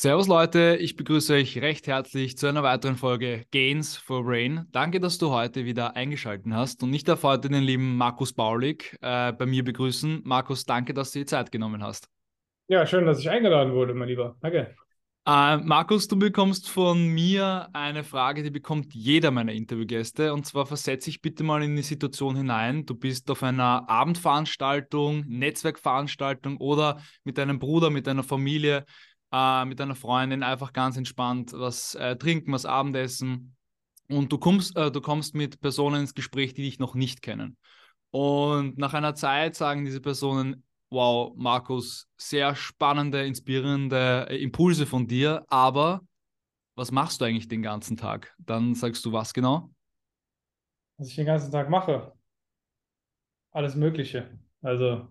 Servus Leute, ich begrüße euch recht herzlich zu einer weiteren Folge Gains for Rain. Danke, dass du heute wieder eingeschaltet hast und ich darf heute den lieben Markus Baulig äh, bei mir begrüßen. Markus, danke, dass du dir Zeit genommen hast. Ja, schön, dass ich eingeladen wurde, mein Lieber. Danke. Äh, Markus, du bekommst von mir eine Frage, die bekommt jeder meiner Interviewgäste. Und zwar versetze ich bitte mal in die Situation hinein. Du bist auf einer Abendveranstaltung, Netzwerkveranstaltung oder mit deinem Bruder, mit deiner Familie äh, mit deiner Freundin einfach ganz entspannt was äh, trinken, was Abendessen. Und du kommst, äh, du kommst mit Personen ins Gespräch, die dich noch nicht kennen. Und nach einer Zeit sagen diese Personen, wow, Markus, sehr spannende, inspirierende äh, Impulse von dir, aber was machst du eigentlich den ganzen Tag? Dann sagst du was genau? Was ich den ganzen Tag mache? Alles Mögliche. Also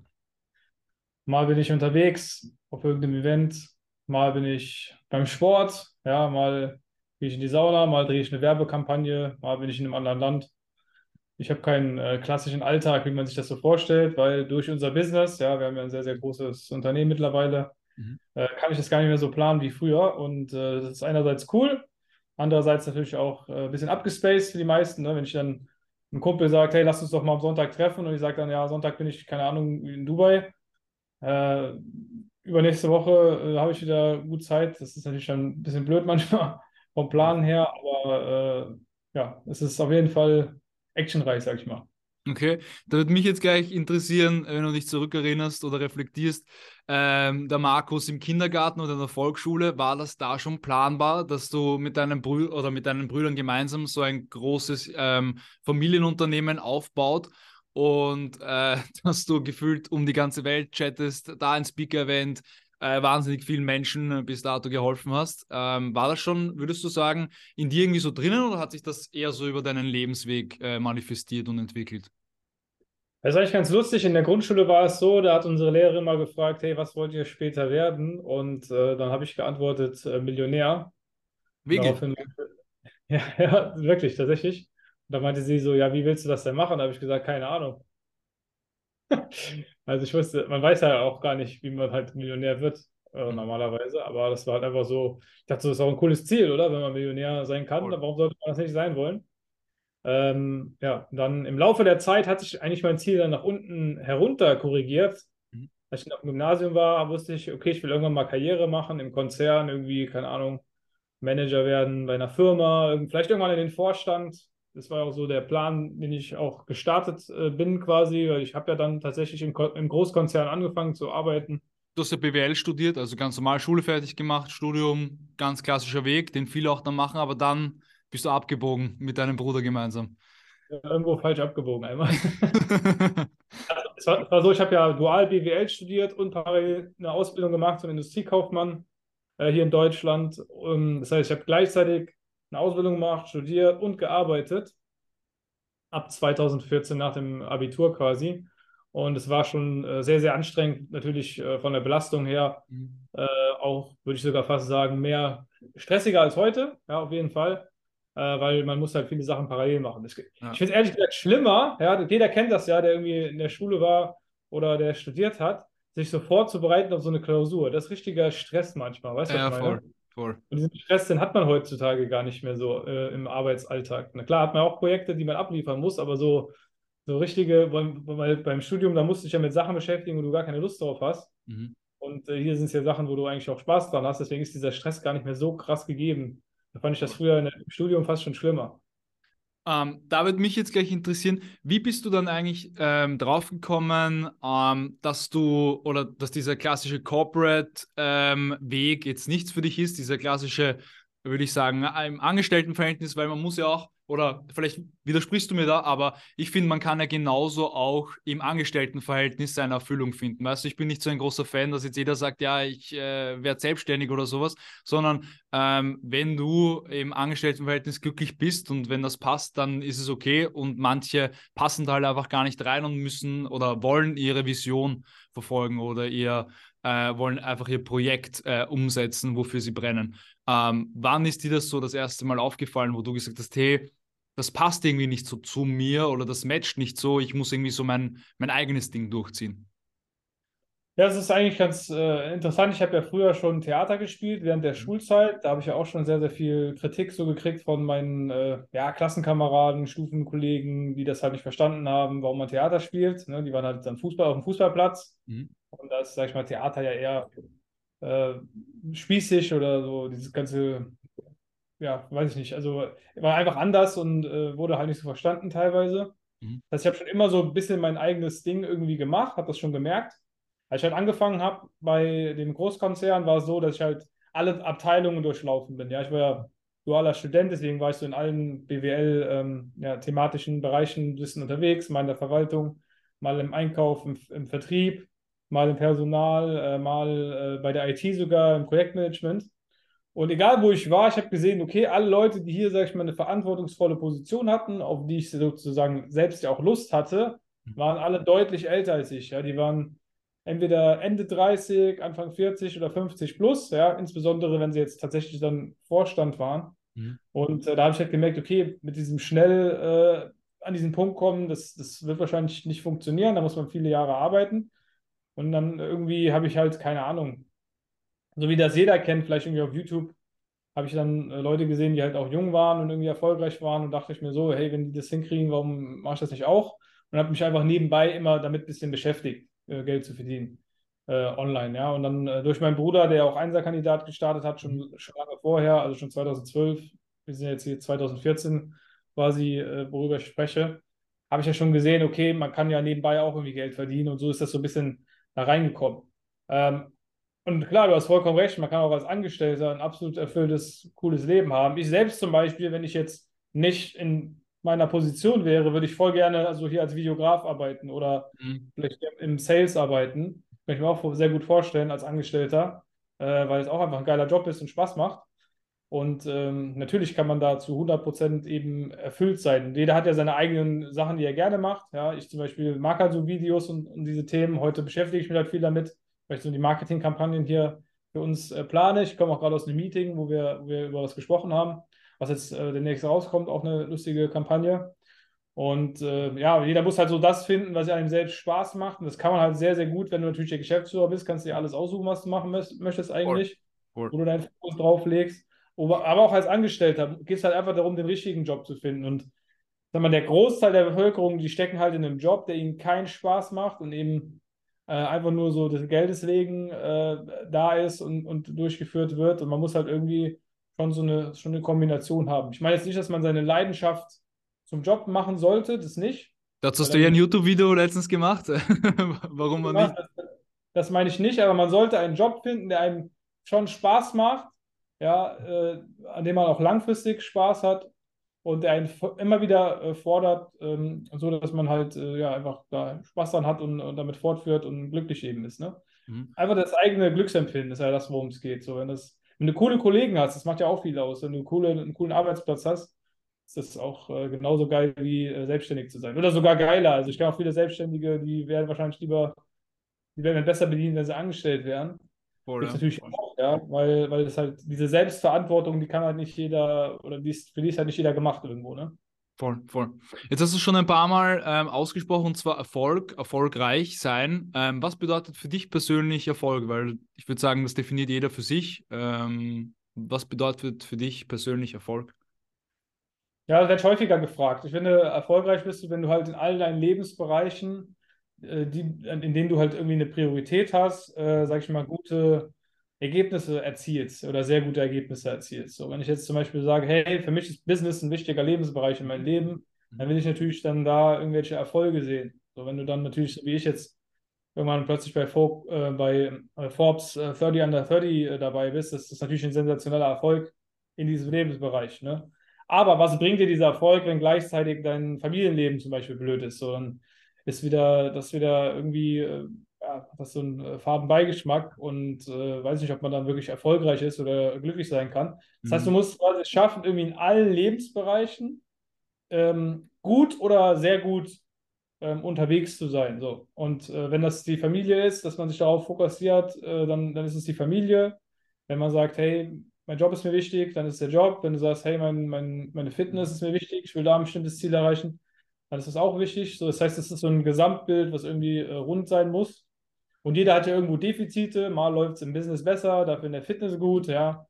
mal bin ich unterwegs auf irgendeinem Event, mal bin ich beim Sport, ja, mal gehe ich in die Sauna, mal drehe ich eine Werbekampagne, mal bin ich in einem anderen Land. Ich habe keinen äh, klassischen Alltag, wie man sich das so vorstellt, weil durch unser Business, ja, wir haben ja ein sehr, sehr großes Unternehmen mittlerweile, mhm. äh, kann ich das gar nicht mehr so planen wie früher. Und äh, das ist einerseits cool, andererseits natürlich auch äh, ein bisschen abgespaced für die meisten. Ne? Wenn ich dann ein Kumpel sagt, hey, lass uns doch mal am Sonntag treffen und ich sage dann, ja, Sonntag bin ich, keine Ahnung, in Dubai. Äh, übernächste Woche äh, habe ich wieder gut Zeit. Das ist natürlich schon ein bisschen blöd manchmal vom Plan her, aber äh, ja, es ist auf jeden Fall actionreich, sag ich mal. Okay, da würde mich jetzt gleich interessieren, wenn du dich zurückerinnerst oder reflektierst, ähm, der Markus im Kindergarten oder in der Volksschule, war das da schon planbar, dass du mit deinen Brü oder mit deinen Brüdern gemeinsam so ein großes ähm, Familienunternehmen aufbaut und äh, dass du gefühlt um die ganze Welt chattest, da ein Speaker-Event, äh, wahnsinnig vielen Menschen bis dato geholfen hast. Ähm, war das schon, würdest du sagen, in dir irgendwie so drinnen oder hat sich das eher so über deinen Lebensweg äh, manifestiert und entwickelt? Das ist eigentlich ganz lustig. In der Grundschule war es so, da hat unsere Lehrerin mal gefragt, hey, was wollt ihr später werden? Und äh, dann habe ich geantwortet, äh, Millionär. Wirklich? Ja, ja, wirklich, tatsächlich. Und da meinte sie so, ja, wie willst du das denn machen? Da habe ich gesagt, keine Ahnung. also ich wusste, man weiß ja auch gar nicht, wie man halt Millionär wird äh, normalerweise, aber das war halt einfach so, ich dachte, das ist auch ein cooles Ziel, oder? Wenn man Millionär sein kann, cool. warum sollte man das nicht sein wollen? Ähm, ja, dann im Laufe der Zeit hat sich eigentlich mein Ziel dann nach unten herunter korrigiert. Mhm. Als ich noch im Gymnasium war, wusste ich, okay, ich will irgendwann mal Karriere machen im Konzern, irgendwie, keine Ahnung, Manager werden bei einer Firma, vielleicht irgendwann in den Vorstand das war auch so der Plan, den ich auch gestartet äh, bin quasi, weil ich habe ja dann tatsächlich im, im, Großkonzern angefangen zu arbeiten. Du hast ja BWL studiert, also ganz normal Schule fertig gemacht, Studium, ganz klassischer Weg, den viele auch dann machen, aber dann bist du abgebogen mit deinem Bruder gemeinsam. Ja, irgendwo falsch abgebogen einmal. also, es, war, es war so, ich habe ja dual BWL studiert und parallel eine Ausbildung gemacht zum Industriekaufmann äh, hier in Deutschland. Und das heißt, ich habe gleichzeitig eine Ausbildung gemacht, studiert und gearbeitet. Ab 2014 nach dem Abitur quasi. Und es war schon äh, sehr, sehr anstrengend, natürlich äh, von der Belastung her. Mhm. Äh, auch, würde ich sogar fast sagen, mehr stressiger als heute, ja, auf jeden Fall. Äh, weil man muss halt viele Sachen parallel machen. Ich, ja. ich finde es ehrlich gesagt schlimmer, ja, jeder kennt das ja, der irgendwie in der Schule war oder der studiert hat, sich so vorzubereiten auf so eine Klausur. Das ist richtiger Stress manchmal, weißt du, ja, was ich meine? Voll. Voll. Und diesen Stress, den hat man heutzutage gar nicht mehr so äh, im Arbeitsalltag. Na klar hat man auch Projekte, die man abliefern muss, aber so, so richtige, weil beim Studium, da musst du dich ja mit Sachen beschäftigen, wo du gar keine Lust drauf hast. Mhm. Und äh, hier sind es ja Sachen, wo du eigentlich auch Spaß dran hast. Deswegen ist dieser Stress gar nicht mehr so krass gegeben. Da fand ich das früher im Studium fast schon schlimmer. Ähm, da würde mich jetzt gleich interessieren, wie bist du dann eigentlich ähm, draufgekommen, ähm, dass du oder dass dieser klassische Corporate-Weg ähm, jetzt nichts für dich ist, dieser klassische, würde ich sagen, im Angestelltenverhältnis, weil man muss ja auch oder vielleicht widersprichst du mir da, aber ich finde, man kann ja genauso auch im Angestelltenverhältnis seine Erfüllung finden. Weißt du, ich bin nicht so ein großer Fan, dass jetzt jeder sagt, ja, ich äh, werde selbstständig oder sowas, sondern ähm, wenn du im Angestelltenverhältnis glücklich bist und wenn das passt, dann ist es okay und manche passen da halt einfach gar nicht rein und müssen oder wollen ihre Vision verfolgen oder ihr äh, wollen einfach ihr Projekt äh, umsetzen, wofür sie brennen. Ähm, wann ist dir das so das erste Mal aufgefallen, wo du gesagt hast, hey, das passt irgendwie nicht so zu mir oder das matcht nicht so, ich muss irgendwie so mein, mein eigenes Ding durchziehen? Ja, es ist eigentlich ganz äh, interessant. Ich habe ja früher schon Theater gespielt während der Mhm. Schulzeit. Da habe ich ja auch schon sehr, sehr viel Kritik so gekriegt von meinen äh, ja, Klassenkameraden, Stufenkollegen, die das halt nicht verstanden haben, warum man Theater spielt. Ne? Die waren halt dann Fußball auf dem Fußballplatz. Mhm. Und da ist, sag ich mal, Theater ja eher äh, spießig oder so, dieses ganze, ja, weiß ich nicht. Also war einfach anders und äh, wurde halt nicht so verstanden teilweise. Mhm. Das heißt, ich habe schon immer so ein bisschen mein eigenes Ding irgendwie gemacht, habe das schon gemerkt. Als ich halt angefangen habe bei dem Großkonzern, war es so, dass ich halt alle Abteilungen durchlaufen bin. Ja, ich war ja dualer Student, deswegen war ich so in allen BWL ähm, ja, thematischen Bereichen ein bisschen unterwegs, mal in der Verwaltung, mal im Einkauf, im, im Vertrieb, mal im Personal, äh, mal äh, bei der IT sogar im Projektmanagement. Und egal wo ich war, ich habe gesehen, okay, alle Leute, die hier, sage ich mal, eine verantwortungsvolle Position hatten, auf die ich sozusagen selbst ja auch Lust hatte, waren alle deutlich älter als ich. Ja, die waren entweder Ende 30, Anfang 40 oder 50 plus, ja, insbesondere wenn sie jetzt tatsächlich dann Vorstand waren. Mhm. Und äh, da habe ich halt gemerkt, okay, mit diesem schnell äh, an diesen Punkt kommen, das, das wird wahrscheinlich nicht funktionieren, da muss man viele Jahre arbeiten. Und dann irgendwie habe ich halt, keine Ahnung, so wie das jeder kennt, vielleicht irgendwie auf YouTube, habe ich dann äh, Leute gesehen, die halt auch jung waren und irgendwie erfolgreich waren und dachte ich mir so, hey, wenn die das hinkriegen, warum mache ich das nicht auch? Und habe mich einfach nebenbei immer damit ein bisschen beschäftigt, äh, Geld zu verdienen äh, online, ja. Und dann durch meinen Bruder, der auch Einserkandidat gestartet hat, schon, schon lange vorher, also schon 2012, wir sind jetzt hier 2014 quasi, worüber ich spreche, habe ich ja schon gesehen, okay, man kann ja nebenbei auch irgendwie Geld verdienen und so ist das so ein bisschen da reingekommen. Ähm, und klar, du hast vollkommen recht, man kann auch als Angestellter ein absolut erfülltes, cooles Leben haben. Ich selbst zum Beispiel, wenn ich jetzt nicht in meiner Position wäre, würde ich voll gerne also hier als Videograf arbeiten oder Mhm. vielleicht im Sales arbeiten. Kann ich mir auch sehr gut vorstellen als Angestellter, äh, weil es auch einfach ein geiler Job ist und Spaß macht. Und ähm, natürlich kann man da zu 100% eben erfüllt sein. Jeder hat ja seine eigenen Sachen, die er gerne macht. Ja, ich zum Beispiel mag halt so Videos und, und diese Themen. Heute beschäftige ich mich halt viel damit, weil ich so die Marketingkampagnen hier für uns äh, plane. Ich komme auch gerade aus einem Meeting, wo wir, wo wir über was gesprochen haben, was jetzt äh, demnächst rauskommt, auch eine lustige Kampagne. Und äh, ja, jeder muss halt so das finden, was einem selbst Spaß macht. Und das kann man halt sehr, sehr gut, wenn du natürlich der Geschäftsführer bist, kannst du dir alles aussuchen, was du machen möchtest eigentlich, voll. wo du deinen Fokus drauf legst. Aber aber auch als Angestellter geht es halt einfach darum, den richtigen Job zu finden. Und sag mal, der Großteil der Bevölkerung, die stecken halt in einem Job, der ihnen keinen Spaß macht und eben äh, einfach nur so des Geldes wegen äh, da ist und, und durchgeführt wird. Und man muss halt irgendwie schon so eine, schon eine Kombination haben. Ich meine jetzt nicht, dass man seine Leidenschaft zum Job machen sollte, das nicht. Dazu hast du ja ein YouTube-Video letztens gemacht. Warum man nicht? Das, das meine ich nicht, aber man sollte einen Job finden, der einem schon Spaß macht, ja, äh, an dem man auch langfristig Spaß hat und der einen immer wieder äh, fordert, ähm, so dass man halt äh, ja einfach da Spaß dran hat und, und damit fortführt und glücklich eben ist. Ne? Mhm. Einfach das eigene Glücksempfinden ist ja das, worum es geht. So, wenn, das, wenn du coole Kollegen hast, das macht ja auch viel aus. Wenn du coole, einen coolen Arbeitsplatz hast, ist das auch äh, genauso geil wie äh, selbstständig zu sein. Oder sogar geiler. Also ich kenne auch viele Selbstständige, die werden wahrscheinlich lieber, die werden besser bedient, wenn sie angestellt wären. Voll, Gibt ja. es natürlich auch, ja, weil, weil es halt diese Selbstverantwortung, die kann halt nicht jeder, oder die ist, für die ist halt nicht jeder gemacht irgendwo, ne? Voll, voll. Jetzt hast du schon ein paar Mal ähm, ausgesprochen, und zwar Erfolg, erfolgreich sein. Ähm, was bedeutet für dich persönlich Erfolg? Weil ich würde sagen, das definiert jeder für sich. Ähm, was bedeutet für dich persönlich Erfolg? Ja, das wird häufiger gefragt. Ich finde, erfolgreich bist du, wenn du halt in all deinen Lebensbereichen, die, in denen du halt irgendwie eine Priorität hast, äh, sag ich mal, gute Ergebnisse erzielst oder sehr gute Ergebnisse erzielst. So, wenn ich jetzt zum Beispiel sage, hey, für mich ist Business ein wichtiger Lebensbereich in meinem Leben, dann will ich natürlich dann da irgendwelche Erfolge sehen. So, wenn du dann natürlich, wie ich jetzt, irgendwann plötzlich bei, Fo äh, bei äh, Forbes äh, 30 under 30 äh, dabei bist, das ist natürlich ein sensationeller Erfolg in diesem Lebensbereich. Ne? Aber was bringt dir dieser Erfolg, wenn gleichzeitig dein Familienleben zum Beispiel blöd ist? So, dann ist wieder, das wieder irgendwie, äh, ja, hat das so einen äh, faden Beigeschmack und äh, weiß nicht, ob man dann wirklich erfolgreich ist oder glücklich sein kann. Das heißt, du Mhm. musst quasi es schaffen, irgendwie in allen Lebensbereichen ähm, gut oder sehr gut ähm, unterwegs zu sein. So. Und äh, wenn das die Familie ist, dass man sich darauf fokussiert, äh, dann, dann ist es die Familie. Wenn man sagt, hey, mein Job ist mir wichtig, dann ist es der Job. Wenn du sagst, hey, mein, mein, meine Fitness ist mir wichtig, ich will da ein bestimmtes Ziel erreichen, dann ist das auch wichtig. So, das heißt, es ist so ein Gesamtbild, was irgendwie äh, rund sein muss. Und jeder hat ja irgendwo Defizite, mal läuft es im Business besser, dafür in der Fitness gut, ja,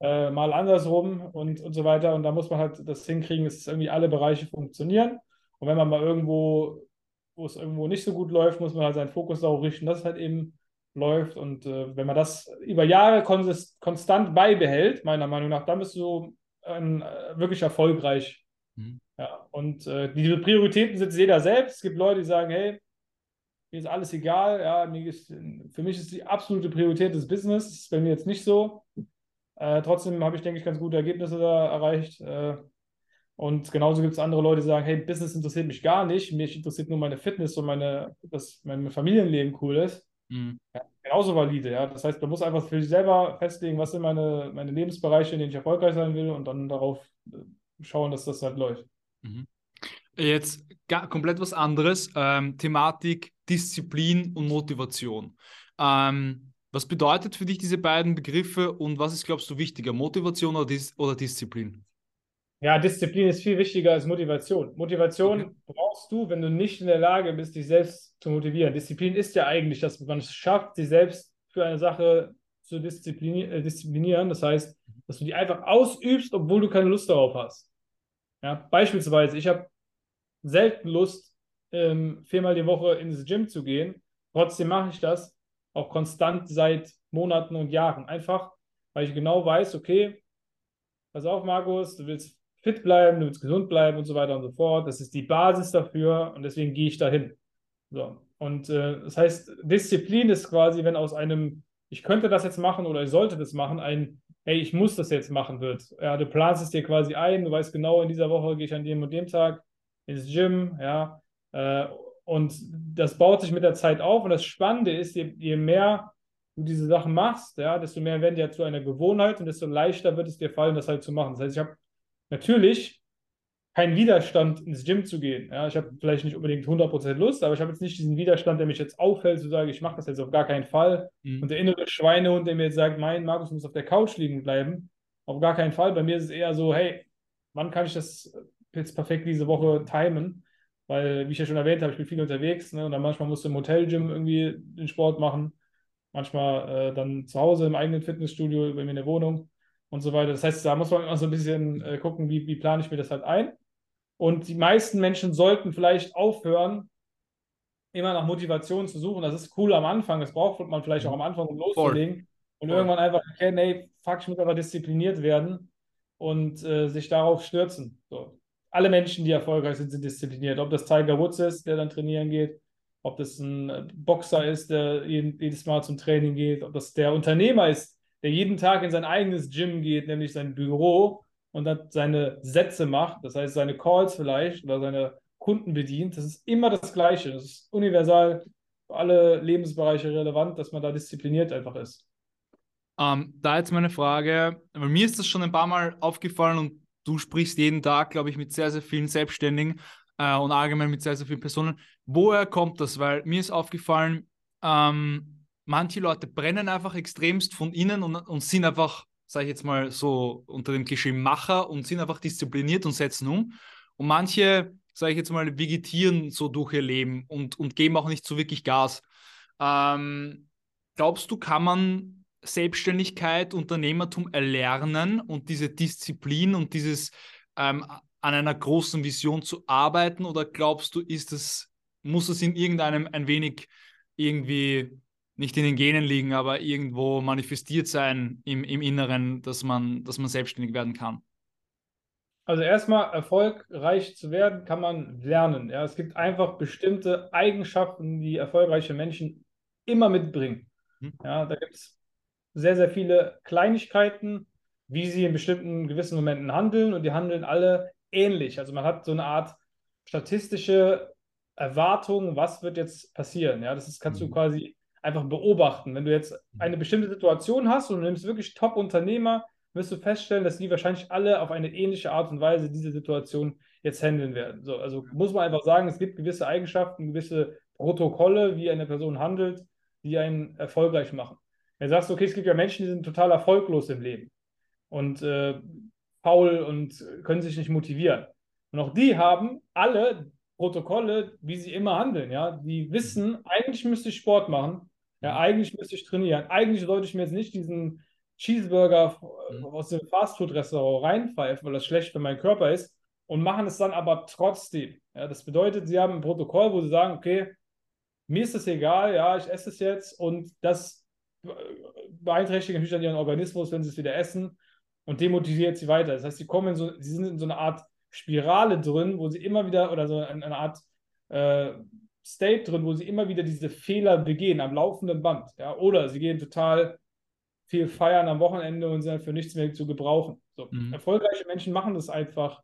äh, mal andersrum und, und so weiter. Und da muss man halt das hinkriegen, dass irgendwie alle Bereiche funktionieren. Und wenn man mal irgendwo, wo es irgendwo nicht so gut läuft, muss man halt seinen Fokus darauf richten, dass es halt eben läuft. Und äh, wenn man das über Jahre konstant beibehält, meiner Meinung nach, dann bist du äh, wirklich erfolgreich. Mhm. Ja, und äh, diese Prioritäten sind jeder selbst. Es gibt Leute, die sagen, hey, mir ist alles egal. Ja, ist, für mich ist die absolute Priorität das Business. Das ist bei mir jetzt nicht so. Äh, trotzdem habe ich, denke ich, ganz gute Ergebnisse da erreicht. Äh, und genauso gibt es andere Leute, die sagen, hey, Business interessiert mich gar nicht. Mich interessiert nur meine Fitness und meine, dass mein Familienleben cool ist. Mhm. Ja, genauso valide, ja. Das heißt, man muss einfach für sich selber festlegen, was sind meine, meine Lebensbereiche, in denen ich erfolgreich sein will und dann darauf äh, schauen, dass das halt läuft. Mhm. Jetzt komplett was anderes. Ähm, Thematik Disziplin und Motivation. Ähm, was bedeutet für dich diese beiden Begriffe und was ist, glaubst du, wichtiger? Motivation oder, Dis oder Disziplin? Ja, Disziplin ist viel wichtiger als Motivation. Motivation okay. brauchst du, wenn du nicht in der Lage bist, dich selbst zu motivieren. Disziplin ist ja eigentlich, dass man es schafft, sich selbst für eine Sache zu äh, disziplinieren. Das heißt, dass du die einfach ausübst, obwohl du keine Lust darauf hast. Ja, beispielsweise, ich habe selten Lust, ähm, viermal die Woche ins Gym zu gehen. Trotzdem mache ich das auch konstant seit Monaten und Jahren. Einfach, weil ich genau weiß, okay, pass auf, Markus, du willst fit bleiben, du willst gesund bleiben und so weiter und so fort. Das ist die Basis dafür und deswegen gehe ich dahin. So. Und äh, das heißt, Disziplin ist quasi, wenn aus einem, ich könnte das jetzt machen oder ich sollte das machen, ein, hey, ich muss das jetzt machen wird. Ja, du planst es dir quasi ein, du weißt genau, in dieser Woche gehe ich an dem und dem Tag ins Gym, ja, äh, und das baut sich mit der Zeit auf. Und das Spannende ist, je, je mehr du diese Sachen machst, ja, desto mehr werden die ja zu einer Gewohnheit und desto leichter wird es dir fallen, das halt zu machen. Das heißt, ich habe natürlich keinen Widerstand, ins Gym zu gehen. Ja, ich habe vielleicht nicht unbedingt 100% Lust, aber ich habe jetzt nicht diesen Widerstand, der mich jetzt auffällt, zu sagen, ich mache das jetzt auf gar keinen Fall. Mhm. Und der innere Schweinehund, der mir jetzt sagt, mein Markus muss auf der Couch liegen bleiben, auf gar keinen Fall. Bei mir ist es eher so, hey, wann kann ich das jetzt perfekt diese Woche timen? Weil, wie ich ja schon erwähnt habe, ich bin viel unterwegs ne? und dann manchmal musst du im Hotelgym irgendwie den Sport machen, manchmal äh, dann zu Hause im eigenen Fitnessstudio, bei mir in der Wohnung und so weiter. Das heißt, da muss man immer so ein bisschen äh, gucken, wie, wie plane ich mir das halt ein. Und die meisten Menschen sollten vielleicht aufhören, immer nach Motivation zu suchen. Das ist cool am Anfang, das braucht man vielleicht auch am Anfang, um loszulegen. Und Voll. irgendwann einfach erkennen, hey, fuck, ich muss aber diszipliniert werden und äh, sich darauf stürzen. So alle Menschen, die erfolgreich sind, sind diszipliniert. Ob das Tiger Woods ist, der dann trainieren geht, ob das ein Boxer ist, der jedes Mal zum Training geht, ob das der Unternehmer ist, der jeden Tag in sein eigenes Gym geht, nämlich sein Büro und dann seine Sätze macht, das heißt seine Calls vielleicht oder seine Kunden bedient. Das ist immer das Gleiche. Das ist universal für alle Lebensbereiche relevant, dass man da diszipliniert einfach ist. Ähm, da jetzt meine Frage, weil mir ist das schon ein paar Mal aufgefallen und du sprichst jeden Tag, glaube ich, mit sehr, sehr vielen Selbstständigen äh, und allgemein mit sehr, sehr vielen Personen. Woher kommt das? Weil mir ist aufgefallen, ähm, manche Leute brennen einfach extremst von innen und, und sind einfach, sage ich jetzt mal so unter dem Klischee Macher und sind einfach diszipliniert und setzen um. Und manche, sage ich jetzt mal, vegetieren so durch ihr Leben und, und geben auch nicht so wirklich Gas. Ähm, glaubst du, kann man Selbstständigkeit, Unternehmertum erlernen und diese Disziplin und dieses ähm, an einer großen Vision zu arbeiten? Oder glaubst du, ist es, muss es in irgendeinem ein wenig irgendwie nicht in den Genen liegen, aber irgendwo manifestiert sein im, im Inneren, dass man, dass man selbstständig werden kann? Also erstmal erfolgreich zu werden, kann man lernen. Ja, es gibt einfach bestimmte Eigenschaften, die erfolgreiche Menschen immer mitbringen. Hm. Ja, da gibt es sehr, sehr viele Kleinigkeiten, wie sie in bestimmten gewissen Momenten handeln und die handeln alle ähnlich. Also man hat so eine Art statistische Erwartung, was wird jetzt passieren. Ja, das ist, kannst du mhm. quasi einfach beobachten. Wenn du jetzt mhm. eine bestimmte Situation hast und du nimmst wirklich Top-Unternehmer, wirst du feststellen, dass die wahrscheinlich alle auf eine ähnliche Art und Weise diese Situation jetzt handeln werden. So, also muss man einfach sagen, es gibt gewisse Eigenschaften, gewisse Protokolle, wie eine Person handelt, die einen erfolgreich machen. Wenn du sagst, okay, es gibt ja Menschen, die sind total erfolglos im Leben und äh, faul und können sich nicht motivieren. Und auch die haben alle Protokolle, wie sie immer handeln. Ja, die wissen, eigentlich müsste ich Sport machen, Ja, mhm. eigentlich müsste ich trainieren. Eigentlich sollte ich mir jetzt nicht diesen Cheeseburger mhm. aus dem Fastfood-Restaurant reinpfeifen, weil das schlecht für meinen Körper ist und machen es dann aber trotzdem. Ja, das bedeutet, sie haben ein Protokoll, wo sie sagen, okay, mir ist es egal, ja, ich esse es jetzt und das beeinträchtigt natürlich dann ihren Organismus, wenn sie es wieder essen und demotiviert sie weiter. Das heißt, sie kommen in so, sie sind in so einer Art Spirale drin, wo sie immer wieder, oder so eine, eine Art äh, State drin, wo sie immer wieder diese Fehler begehen am laufenden Band. Ja? Oder sie gehen total viel feiern am Wochenende und sind für nichts mehr zu gebrauchen. So. Mhm. Erfolgreiche Menschen machen das einfach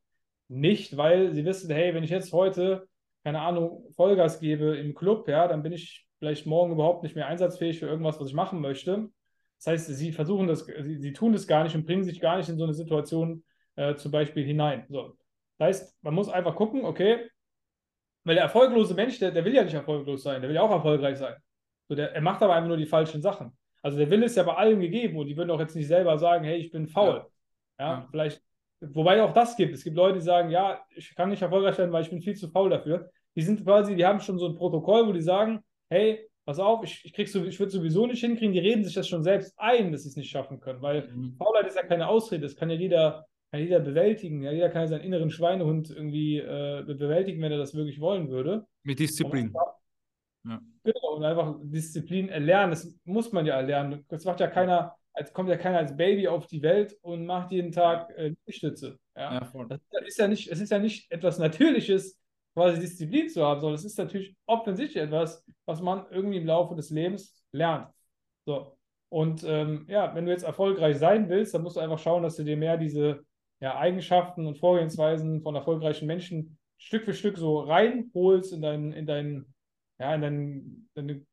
nicht, weil sie wissen, hey, wenn ich jetzt heute, keine Ahnung, Vollgas gebe im Club, ja, dann bin ich vielleicht morgen überhaupt nicht mehr einsatzfähig für irgendwas, was ich machen möchte. Das heißt, sie versuchen das, sie, sie tun das gar nicht und bringen sich gar nicht in so eine Situation äh, zum Beispiel hinein. So. Das heißt, man muss einfach gucken, okay, weil der erfolglose Mensch, der, der will ja nicht erfolglos sein, der will ja auch erfolgreich sein. So, der, er macht aber einfach nur die falschen Sachen. Also der Wille ist ja bei allen gegeben und die würden auch jetzt nicht selber sagen, hey, ich bin faul. Ja, ja, vielleicht, wobei auch das gibt. Es gibt Leute, die sagen, ja, ich kann nicht erfolgreich werden, weil ich bin viel zu faul dafür. Die sind quasi, die haben schon so ein Protokoll, wo die sagen, hey, pass auf, ich, ich, so, ich würde sowieso nicht hinkriegen, die reden sich das schon selbst ein, dass sie es nicht schaffen können, weil mhm. Faulheit ist ja keine Ausrede, das kann ja jeder, kann jeder bewältigen. Ja, jeder kann seinen inneren Schweinehund irgendwie äh, bewältigen, wenn er das wirklich wollen würde. Mit Disziplin. Ja. Genau, und einfach Disziplin erlernen, das muss man ja erlernen. Das macht ja keiner, als kommt ja keiner als Baby auf die Welt und macht jeden Tag äh, Stütze. Ja? ja das ist ja nicht, es ist ja nicht etwas Natürliches, quasi Disziplin zu haben, sondern es ist natürlich offensichtlich etwas, was man irgendwie im Laufe des Lebens lernt. So. Und ähm, ja, wenn du jetzt erfolgreich sein willst, dann musst du einfach schauen, dass du dir mehr diese ja, Eigenschaften und Vorgehensweisen von erfolgreichen Menschen Stück für Stück so reinholst in deinen, in deinen ja, in dein, deine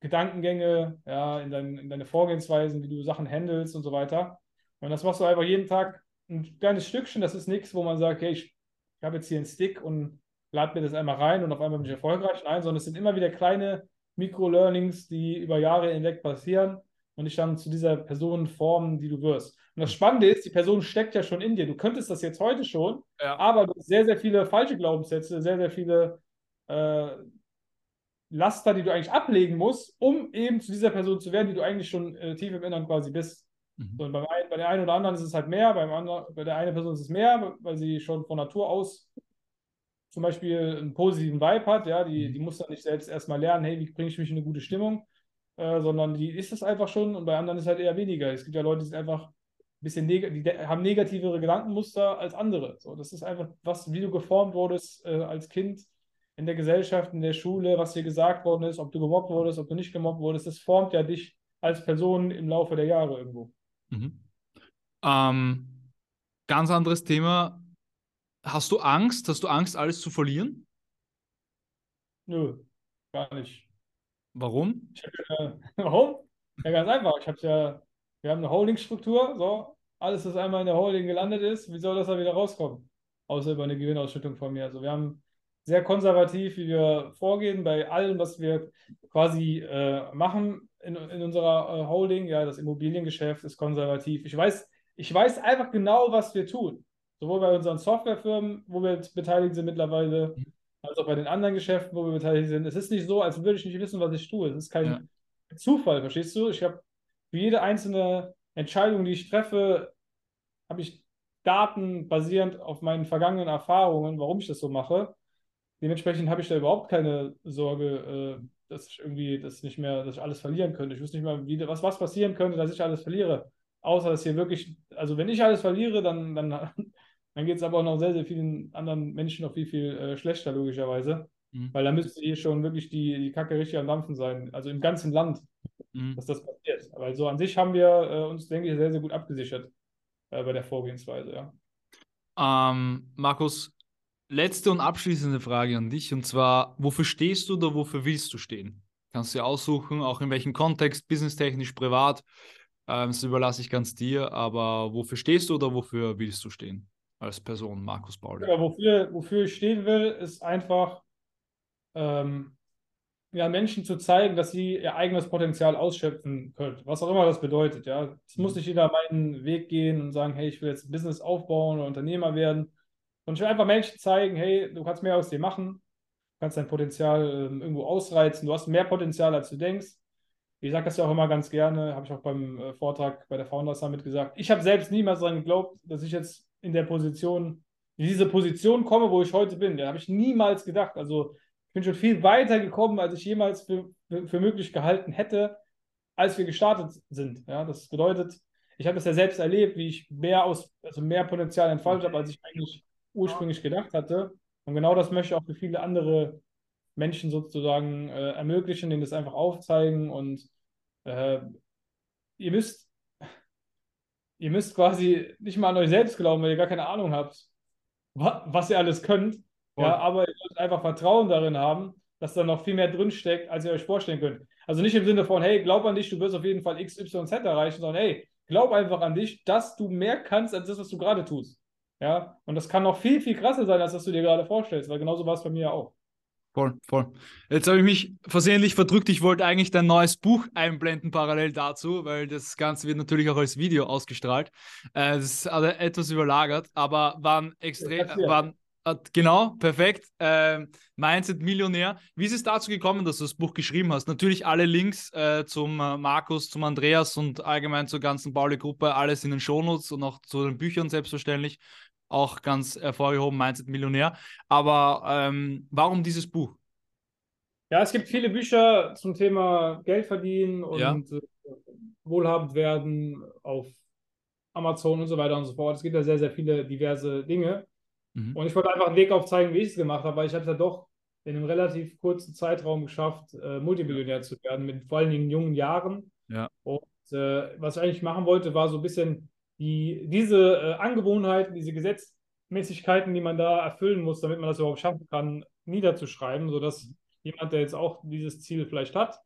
Gedankengänge, ja, in, dein, in deine Vorgehensweisen, wie du Sachen handelst und so weiter. Und das machst du einfach jeden Tag ein kleines Stückchen. Das ist nichts, wo man sagt, hey, ich, ich habe jetzt hier einen Stick und lade mir das einmal rein und auf einmal bin ich erfolgreich. Nein, sondern es sind immer wieder kleine Mikro-Learnings, die über Jahre hinweg passieren und dich dann zu dieser Person formen, die du wirst. Und das Spannende ist, die Person steckt ja schon in dir. Du könntest das jetzt heute schon, ja. aber sehr, sehr viele falsche Glaubenssätze, sehr, sehr viele äh, Laster, die du eigentlich ablegen musst, um eben zu dieser Person zu werden, die du eigentlich schon äh, tief im Inneren quasi bist. Mhm. So, beim einen, bei der einen oder anderen ist es halt mehr, beim anderen, bei der einen Person ist es mehr, weil sie schon von Natur aus zum Beispiel einen positiven Vibe hat, ja, die, mhm. die muss dann nicht selbst erstmal lernen, hey, wie bringe ich mich in eine gute Stimmung, äh, sondern die ist es einfach schon und bei anderen ist es halt eher weniger. Es gibt ja Leute, die sind einfach ein bisschen neg die haben negativere Gedankenmuster als andere. So, das ist einfach was, wie du geformt wurdest äh, als Kind in der Gesellschaft, in der Schule, was dir gesagt worden ist, ob du gemobbt wurdest, ob du nicht gemobbt wurdest, das formt ja dich als Person im Laufe der Jahre irgendwo. Mhm. Ähm, ganz anderes Thema. Hast du Angst? Hast du Angst, alles zu verlieren? Nö, gar nicht. Warum? Hab, äh, warum? Ja, ganz einfach. Ich habe ja, wir haben eine Holdingstruktur, so, alles, was einmal in der Holding gelandet ist, wie soll das da wieder rauskommen? Außer über eine Gewinnausschüttung von mir. Also wir haben sehr konservativ, wie wir vorgehen bei allem, was wir quasi äh, machen in, in unserer äh, Holding. Ja, das Immobiliengeschäft ist konservativ. Ich weiß, ich weiß einfach genau, was wir tun. Sowohl bei unseren Softwarefirmen, wo wir beteiligt sind mittlerweile, als auch bei den anderen Geschäften, wo wir beteiligt sind. Es ist nicht so, als würde ich nicht wissen, was ich tue. Es ist kein ja. Zufall, verstehst du? Ich habe für jede einzelne Entscheidung, die ich treffe, habe ich Daten basierend auf meinen vergangenen Erfahrungen, warum ich das so mache. Dementsprechend habe ich da überhaupt keine Sorge, äh, dass ich irgendwie das nicht mehr, dass ich alles verlieren könnte. Ich wüsste nicht mal, wie, was, was passieren könnte, dass ich alles verliere. Außer dass hier wirklich, also wenn ich alles verliere, dann, dann, dann geht es aber auch noch sehr, sehr vielen anderen Menschen noch viel, viel äh, schlechter, logischerweise. Mhm. Weil da müsste hier schon wirklich die, die Kacke richtig am Dampfen sein. Also im ganzen Land, mhm. dass das passiert. Aber so an sich haben wir äh, uns, denke ich, sehr, sehr gut abgesichert äh, bei der Vorgehensweise, ja. Ähm, Markus, letzte und abschließende Frage an dich und zwar, wofür stehst du oder wofür willst du stehen? Kannst du dir aussuchen, auch in welchem Kontext, businesstechnisch, privat. Ähm, das überlasse ich ganz dir, aber wofür stehst du oder wofür willst du stehen als Person, Markus Paul? Ja, wofür, wofür ich stehen will, ist einfach ähm, ja, Menschen zu zeigen, dass sie ihr eigenes Potenzial ausschöpfen können, was auch immer das bedeutet. Ja, es muss mhm. nicht jeder meinen Weg gehen und sagen, hey, ich will jetzt ein Business aufbauen oder Unternehmer werden, und ich will einfach Menschen zeigen, hey, du kannst mehr aus dir machen, du kannst dein Potenzial ähm, irgendwo ausreizen, du hast mehr Potenzial, als du denkst. Ich sage das ja auch immer ganz gerne, habe ich auch beim äh, Vortrag bei der Founders Summit gesagt. Ich habe selbst niemals daran geglaubt, dass ich jetzt in der Position, in diese Position komme, wo ich heute bin. Da habe ich niemals gedacht. Also ich bin schon viel weiter gekommen, als ich jemals für, für, möglich gehalten hätte, als wir gestartet sind. Ja, das bedeutet, ich habe es ja selbst erlebt, wie ich mehr aus, also mehr Potenzial entfaltet habe, als ich eigentlich ursprünglich gedacht hatte. Und genau das möchte ich auch für viele andere Menschen sozusagen äh, ermöglichen, denen das einfach aufzeigen und äh, ihr müsst ihr müsst quasi nicht mal an euch selbst glauben, weil ihr gar keine Ahnung habt, wa was ihr alles könnt. Ja, aber ihr müsst einfach Vertrauen darin haben, dass da noch viel mehr drinsteckt, als ihr euch vorstellen könnt. Also nicht im Sinne von, hey, glaub an dich, du wirst auf jeden Fall X, Y, Z erreichen, sondern hey, glaub einfach an dich, dass du mehr kannst als das, was du gerade tust. Ja, und das kann noch viel, viel krasser sein, als was du dir gerade vorstellst, weil genauso war es bei mir auch. Voll, voll. Jetzt habe ich mich versehentlich verdrückt. Ich wollte eigentlich dein neues Buch einblenden parallel dazu, weil das Ganze wird natürlich auch als Video ausgestrahlt. Äh, das ist also etwas überlagert, aber waren extrem, waren, äh, genau, perfekt. Äh, Mindset Millionär. Wie ist es dazu gekommen, dass du das Buch geschrieben hast? Natürlich alle Links äh, zum äh, Markus, zum Andreas und allgemein zur ganzen Pauli-Gruppe, alles in den Shownotes und auch zu den Büchern selbstverständlich auch ganz hervorgehoben, Mindset Millionär. Aber ähm, warum dieses Buch? Ja, es gibt viele Bücher zum Thema Geld verdienen und ja. Äh, wohlhabend werden auf Amazon und so weiter und so fort. Es gibt ja sehr, sehr viele diverse Dinge. Mhm. Und ich wollte einfach einen Weg aufzeigen, wie ich es gemacht habe, weil ich habe es ja doch in einem relativ kurzen Zeitraum geschafft, äh, Multimillionär zu werden, mit vor allen Dingen jungen Jahren. Ja. Und äh, was ich eigentlich machen wollte, war so ein bisschen die, diese äh, Angewohnheiten, diese Gesetzmäßigkeiten, die man da erfüllen muss, damit man das überhaupt schaffen kann, niederzuschreiben, sodass jemand, der jetzt auch dieses Ziel vielleicht hat,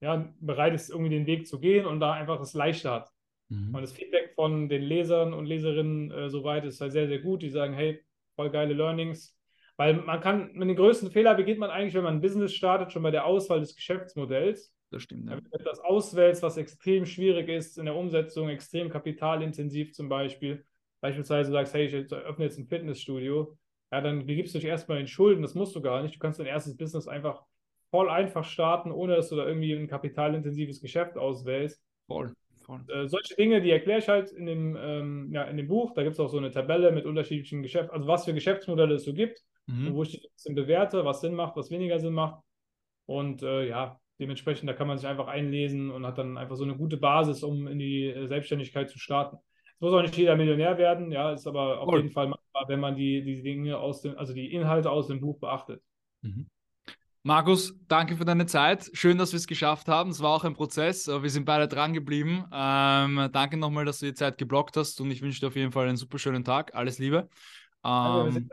ja, bereit ist, irgendwie den Weg zu gehen und da einfach das Leichte hat. Mhm. Und das Feedback von den Lesern und Leserinnen äh, soweit ist halt sehr, sehr gut. Die sagen, hey, voll geile Learnings. Weil man kann, mit den größten Fehler begeht man eigentlich, wenn man ein Business startet, schon bei der Auswahl des Geschäftsmodells. Das stimmt. Ja. Wenn du etwas auswählst, was extrem schwierig ist in der Umsetzung, extrem kapitalintensiv zum Beispiel, beispielsweise sagst, hey, ich öffne jetzt ein Fitnessstudio, ja, dann begibst du dich erstmal in Schulden, das musst du gar nicht. Du kannst dein erstes Business einfach voll einfach starten, ohne dass du da irgendwie ein kapitalintensives Geschäft auswählst. Voll. voll. Äh, solche Dinge, die erkläre ich halt in dem, ähm, ja, in dem Buch. Da gibt es auch so eine Tabelle mit unterschiedlichen Geschäften, also was für Geschäftsmodelle es so gibt, mhm. wo ich die ein bisschen bewerte, was Sinn macht, was weniger Sinn macht. Und äh, ja, dementsprechend, da kann man sich einfach einlesen und hat dann einfach so eine gute Basis, um in die äh, Selbstständigkeit zu starten. Es muss auch nicht jeder Millionär werden, ja, ist aber auf cool. jeden Fall machbar, wenn man die, die Dinge aus dem, also die Inhalte aus dem Buch beachtet. Mhm. Markus, danke für deine Zeit. Schön, dass wir es geschafft haben. Es war auch ein Prozess. Wir sind beide dran geblieben. Ähm, danke nochmal, dass du die Zeit geblockt hast und ich wünsche dir auf jeden Fall einen super schönen Tag. Alles Liebe. Ähm,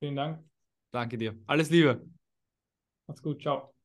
Vielen Dank. Danke dir. Alles Liebe. Mach's gut. Ciao.